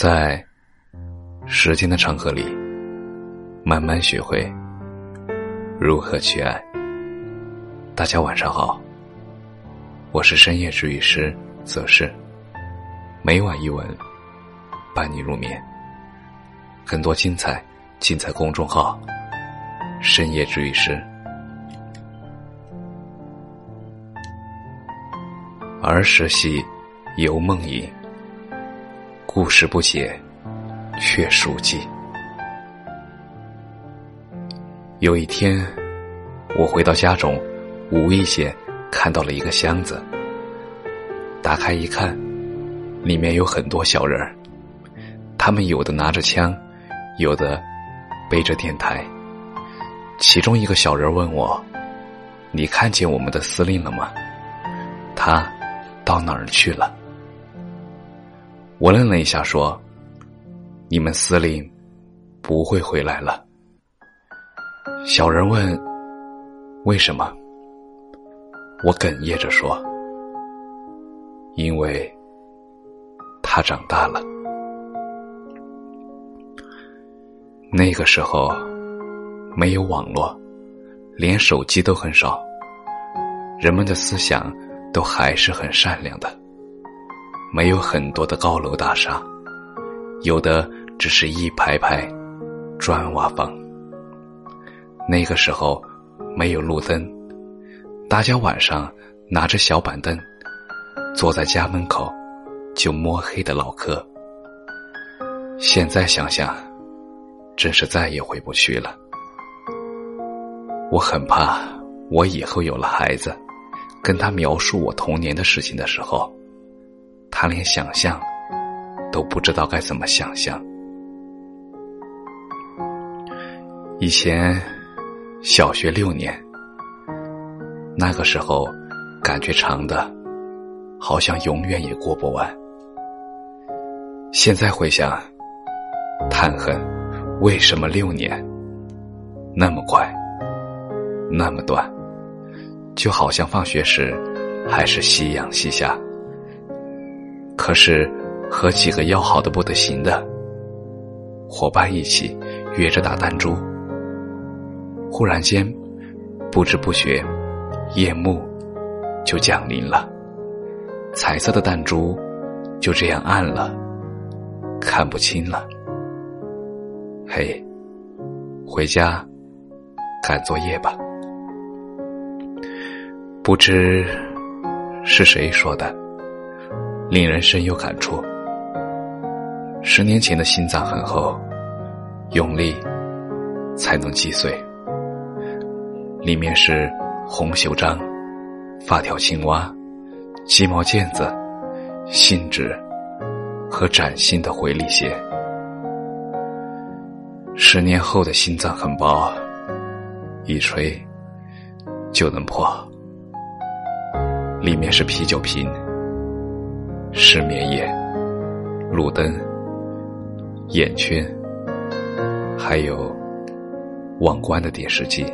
在时间的长河里，慢慢学会如何去爱。大家晚上好，我是深夜治愈师则是，每晚一文伴你入眠。更多精彩尽在公众号“深夜治愈师”。儿时戏，游梦影。故事不解，却熟记。有一天，我回到家中，无意间看到了一个箱子。打开一看，里面有很多小人儿，他们有的拿着枪，有的背着电台。其中一个小人问我：“你看见我们的司令了吗？他？”到哪儿去了？我愣了一下，说：“你们司令不会回来了。”小人问：“为什么？”我哽咽着说：“因为他长大了。”那个时候没有网络，连手机都很少，人们的思想。都还是很善良的，没有很多的高楼大厦，有的只是一排排砖瓦房。那个时候没有路灯，大家晚上拿着小板凳，坐在家门口就摸黑的唠嗑。现在想想，真是再也回不去了。我很怕，我以后有了孩子。跟他描述我童年的事情的时候，他连想象都不知道该怎么想象。以前小学六年，那个时候感觉长的，好像永远也过不完。现在回想，叹恨为什么六年那么快，那么短。就好像放学时还是夕阳西下，可是和几个要好的不得行的。伙伴一起约着打弹珠，忽然间不知不觉夜幕就降临了，彩色的弹珠就这样暗了，看不清了。嘿，回家赶作业吧。不知是谁说的，令人深有感触。十年前的心脏很厚，用力才能击碎。里面是红袖章、发条青蛙、鸡毛毽子、信纸和崭新的回力鞋。十年后的心脏很薄，一吹就能破。里面是啤酒瓶、失眠夜、路灯、眼圈，还有忘关的电视机。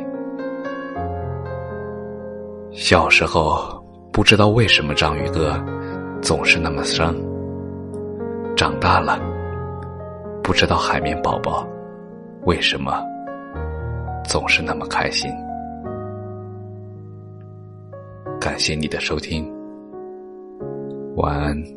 小时候不知道为什么章鱼哥总是那么伤，长大了不知道海绵宝宝为什么总是那么开心。感谢你的收听，晚安。